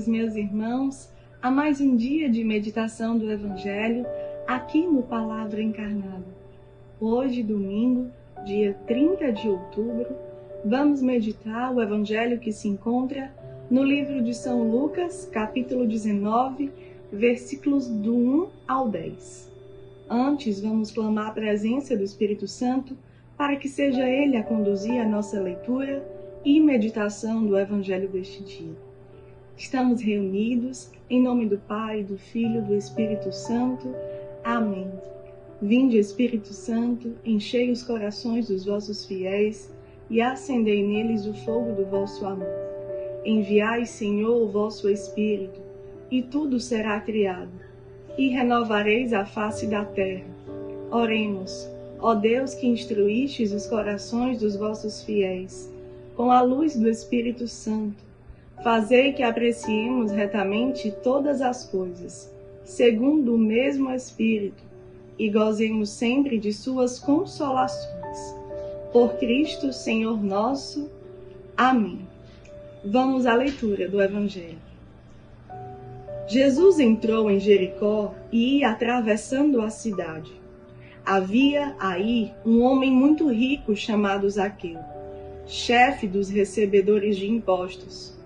bem-vindos, meus irmãos, a mais um dia de meditação do Evangelho aqui no Palavra Encarnada. Hoje, domingo, dia 30 de outubro, vamos meditar o Evangelho que se encontra no livro de São Lucas, capítulo 19, versículos do 1 ao 10. Antes, vamos clamar a presença do Espírito Santo para que seja Ele a conduzir a nossa leitura e meditação do Evangelho deste dia. Estamos reunidos em nome do Pai, do Filho, do Espírito Santo. Amém. Vinde, Espírito Santo, enchei os corações dos vossos fiéis e acendei neles o fogo do vosso amor. Enviai, Senhor, o vosso Espírito, e tudo será criado, e renovareis a face da terra. Oremos, ó Deus que instruístes os corações dos vossos fiéis, com a luz do Espírito Santo Fazei que apreciemos retamente todas as coisas, segundo o mesmo Espírito, e gozemos sempre de Suas consolações. Por Cristo, Senhor nosso. Amém. Vamos à leitura do Evangelho. Jesus entrou em Jericó e ia atravessando a cidade. Havia aí um homem muito rico chamado Zaqueu, chefe dos recebedores de impostos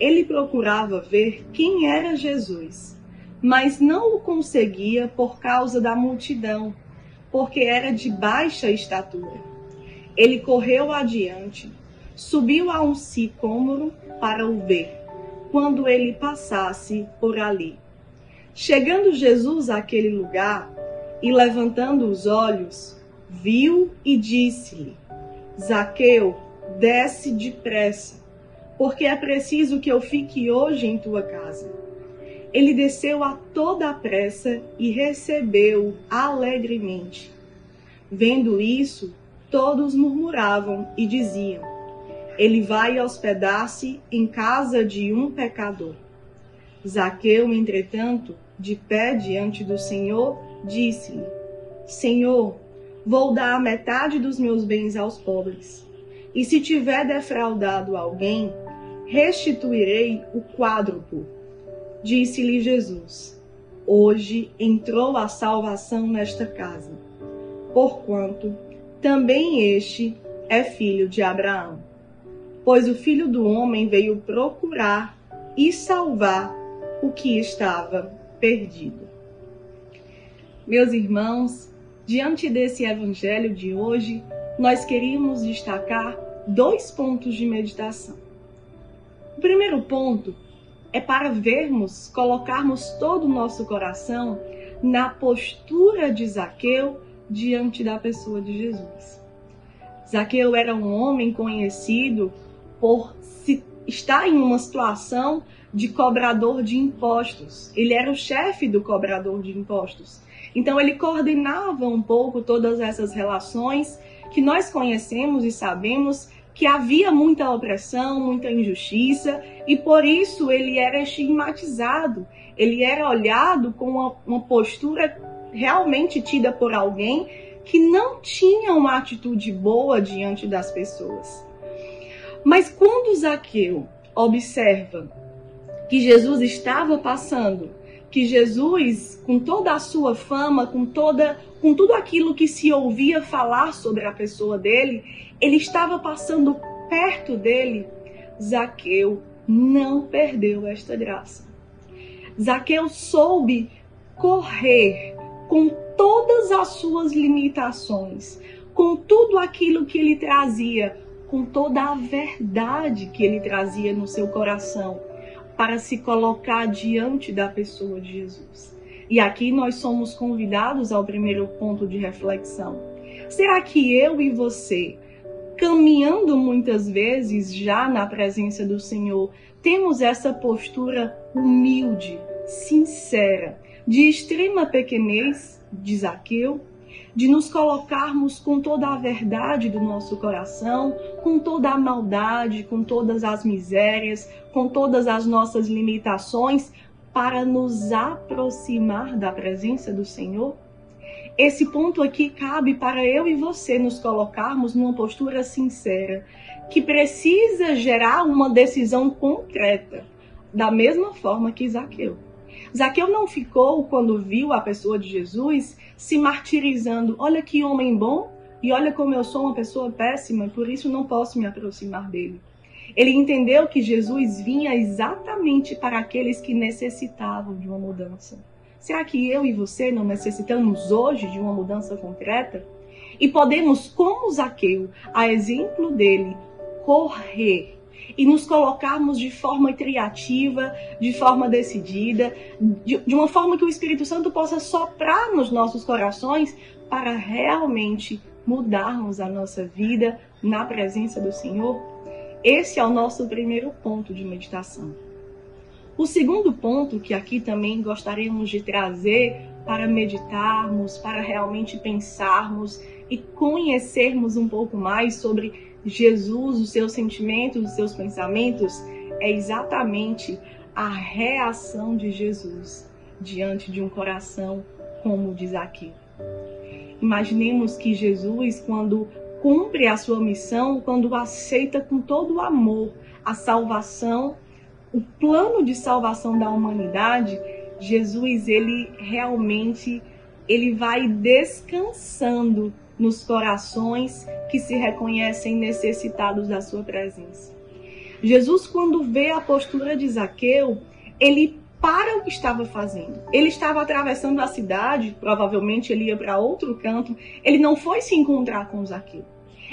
ele procurava ver quem era Jesus, mas não o conseguia por causa da multidão, porque era de baixa estatura. Ele correu adiante, subiu a um sicômoro para o ver, quando ele passasse por ali. Chegando Jesus àquele lugar e levantando os olhos, viu e disse-lhe: Zaqueu, desce depressa porque é preciso que eu fique hoje em tua casa. Ele desceu a toda a pressa e recebeu alegremente. Vendo isso, todos murmuravam e diziam: Ele vai hospedar-se em casa de um pecador. Zaqueu, entretanto, de pé diante do Senhor, disse-lhe: Senhor, vou dar a metade dos meus bens aos pobres. E se tiver defraudado alguém, restituirei o quádruplo. Disse-lhe Jesus: Hoje entrou a salvação nesta casa, porquanto também este é filho de Abraão. Pois o filho do homem veio procurar e salvar o que estava perdido. Meus irmãos, diante desse evangelho de hoje, nós queríamos destacar dois pontos de meditação. O primeiro ponto é para vermos, colocarmos todo o nosso coração na postura de Zaqueu diante da pessoa de Jesus. Zaqueu era um homem conhecido por se estar em uma situação de cobrador de impostos. Ele era o chefe do cobrador de impostos. Então ele coordenava um pouco todas essas relações que nós conhecemos e sabemos que havia muita opressão, muita injustiça, e por isso ele era estigmatizado, ele era olhado com uma, uma postura realmente tida por alguém que não tinha uma atitude boa diante das pessoas. Mas quando Zaqueu observa que Jesus estava passando, que Jesus, com toda a sua fama, com toda com tudo aquilo que se ouvia falar sobre a pessoa dele, ele estava passando perto dele. Zaqueu não perdeu esta graça. Zaqueu soube correr com todas as suas limitações, com tudo aquilo que ele trazia, com toda a verdade que ele trazia no seu coração, para se colocar diante da pessoa de Jesus. E aqui nós somos convidados ao primeiro ponto de reflexão. Será que eu e você, caminhando muitas vezes já na presença do Senhor, temos essa postura humilde, sincera, de extrema pequenez, de Zaqueu, de nos colocarmos com toda a verdade do nosso coração, com toda a maldade, com todas as misérias, com todas as nossas limitações, para nos aproximar da presença do Senhor? Esse ponto aqui cabe para eu e você nos colocarmos numa postura sincera, que precisa gerar uma decisão concreta. da mesma forma que Zaqueu. Zaqueu não ficou, quando viu a pessoa de Jesus, se martirizando. Olha que homem bom e olha como eu sou uma pessoa péssima, por isso não posso me aproximar dele. Ele entendeu que Jesus vinha exatamente para aqueles que necessitavam de uma mudança. Será que eu e você não necessitamos hoje de uma mudança concreta? E podemos, como Zaqueu, a exemplo dele, correr e nos colocarmos de forma criativa, de forma decidida, de, de, uma forma que o Espírito Santo possa soprar nos nossos corações para realmente mudarmos a nossa vida na presença do Senhor? Esse é o nosso primeiro ponto de meditação. O segundo ponto que aqui também gostaríamos de trazer para meditarmos, para realmente pensarmos e conhecermos um pouco mais sobre Jesus, os seus sentimentos, os seus pensamentos, é exatamente a reação de Jesus diante de um coração como o de. Imaginemos que Jesus, quando cumpre a sua missão, quando aceita com todo o amor a salvação, o plano de salvação da humanidade, Jesus ele realmente ele vai descansando nos corações que se reconhecem necessitados da sua presença. Jesus, quando vê a postura de Zaqueu, ele para o que estava fazendo. Ele estava atravessando a cidade, provavelmente ele ia para outro canto. Ele não foi se encontrar com Zaqueu.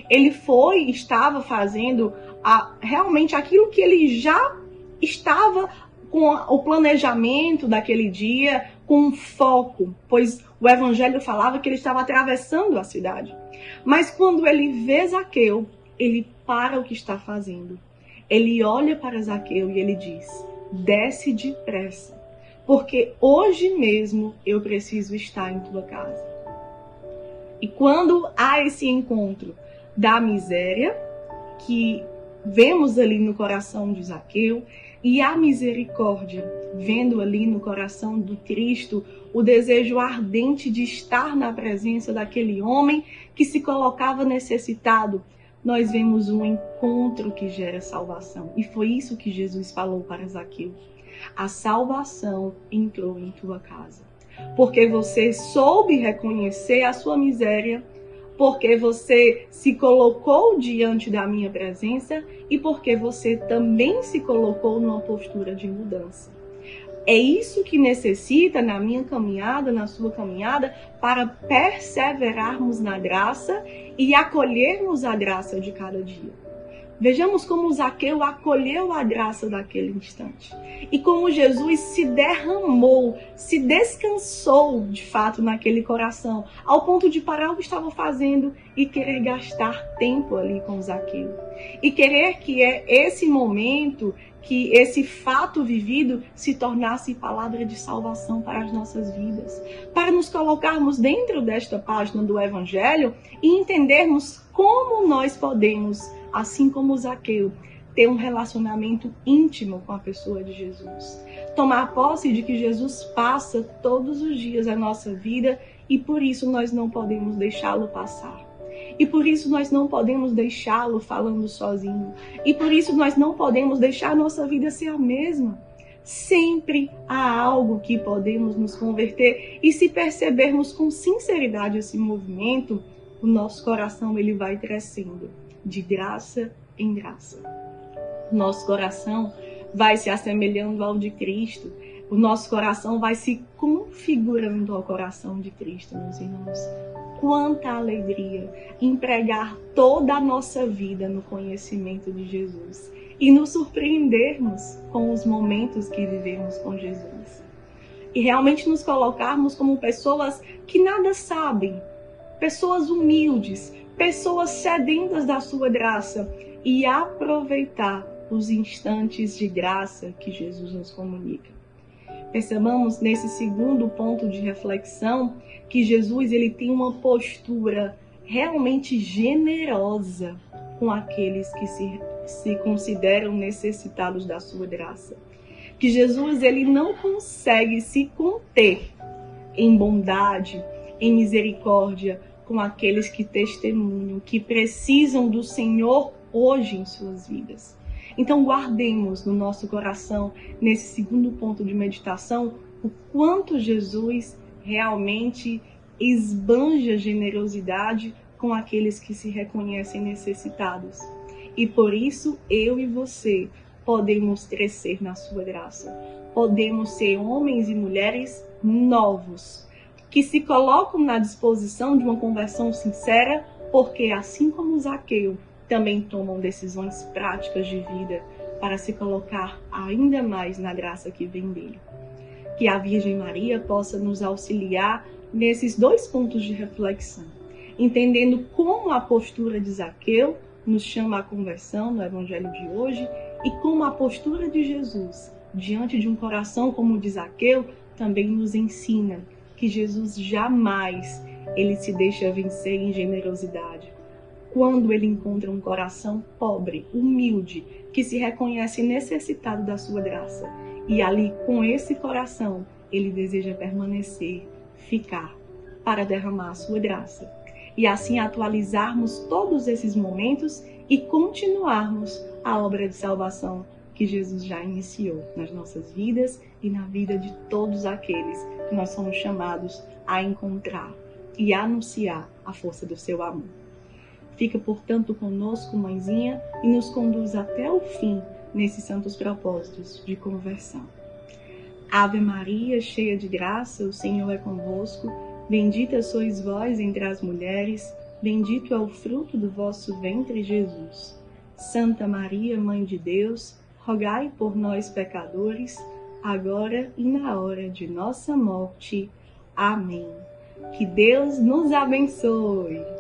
Ele foi, estava fazendo a, realmente aquilo que ele já estava com o planejamento daquele dia, com foco, pois o evangelho falava que ele estava atravessando a cidade. Mas quando ele vê Zaqueu, ele para o que está fazendo. Ele olha para Zaqueu e ele diz: desce depressa, porque hoje mesmo eu preciso estar em tua casa. E quando há esse encontro da miséria, que vemos ali no coração de Zaqueu, e a misericórdia, vendo ali no coração do Cristo o desejo ardente de estar na presença daquele homem que se colocava necessitado, nós vemos um encontro que gera salvação. E foi isso que Jesus falou para Zaqueu. A salvação entrou em tua casa. Porque você soube reconhecer a sua miséria porque você se colocou diante da minha presença e porque você também se colocou numa postura de mudança. É isso que necessita na minha caminhada, na sua caminhada, para perseverarmos na graça e acolhermos a graça de cada dia. Vejamos como Zaqueu acolheu a graça daquele instante. E como Jesus se derramou, se descansou de fato naquele coração, ao ponto de parar o que estava fazendo e querer gastar tempo ali com Zaqueu. E querer que é esse momento, que esse fato vivido se tornasse palavra de salvação para as nossas vidas. Para nos colocarmos dentro desta página do Evangelho e entendermos como nós podemos assim como Zaqueu, ter um relacionamento íntimo com a pessoa de Jesus. Tomar posse de que Jesus passa todos os dias a nossa vida e por isso nós não podemos deixá-lo passar. E por isso nós não podemos deixá-lo falando sozinho. E por isso nós não podemos deixar a nossa vida ser a mesma. Sempre há algo que podemos nos converter e se percebermos com sinceridade esse movimento, o nosso coração ele vai crescendo de graça em graça. Nosso coração vai se assemelhando ao de Cristo. O nosso coração vai se configurando ao coração de Cristo, meus irmãos. Quanta alegria empregar toda a nossa vida no conhecimento de Jesus e nos surpreendermos com os momentos que vivemos com Jesus. E realmente nos colocarmos como pessoas que nada sabem, pessoas humildes, pessoas sedentas da sua graça e aproveitar os instantes de graça que Jesus nos comunica. Percebamos nesse segundo ponto de reflexão que Jesus ele tem uma postura realmente generosa com aqueles que se, se consideram necessitados da sua graça. Que Jesus ele não consegue se conter em bondade, em misericórdia, com aqueles que testemunham, que precisam do Senhor hoje em suas vidas. Então, guardemos no nosso coração, nesse segundo ponto de meditação, o quanto Jesus realmente esbanja generosidade com aqueles que se reconhecem necessitados. E por isso, eu e você podemos crescer na sua graça. Podemos ser homens e mulheres novos, que se colocam na disposição de uma conversão sincera, porque assim como Zaqueu, também tomam decisões práticas de vida para se colocar ainda mais na graça que vem dele. Que a Virgem Maria possa nos auxiliar nesses dois pontos de reflexão, entendendo como a postura de Zaqueu nos chama à conversão no Evangelho de hoje e como a postura de Jesus diante de um coração como o de Zaqueu também nos ensina que Jesus jamais ele se deixa vencer em generosidade. Quando ele encontra um coração pobre, humilde, que se reconhece necessitado da sua graça, e ali com esse coração ele deseja permanecer, ficar, para derramar a sua graça. E assim atualizarmos todos esses momentos e continuarmos a obra de salvação que Jesus já iniciou nas nossas vidas e na vida de todos aqueles que nós somos chamados a encontrar e anunciar a força do seu amor. Fica, portanto, conosco, mãezinha, e nos conduz até o fim nesses santos propósitos de conversão. Ave Maria, cheia de graça, o Senhor é convosco. Bendita sois vós entre as mulheres, bendito é o fruto do vosso ventre, Jesus. Santa Maria, Mãe de Deus, rogai por nós, pecadores, agora e na hora de nossa morte. Amém. Que Deus nos abençoe.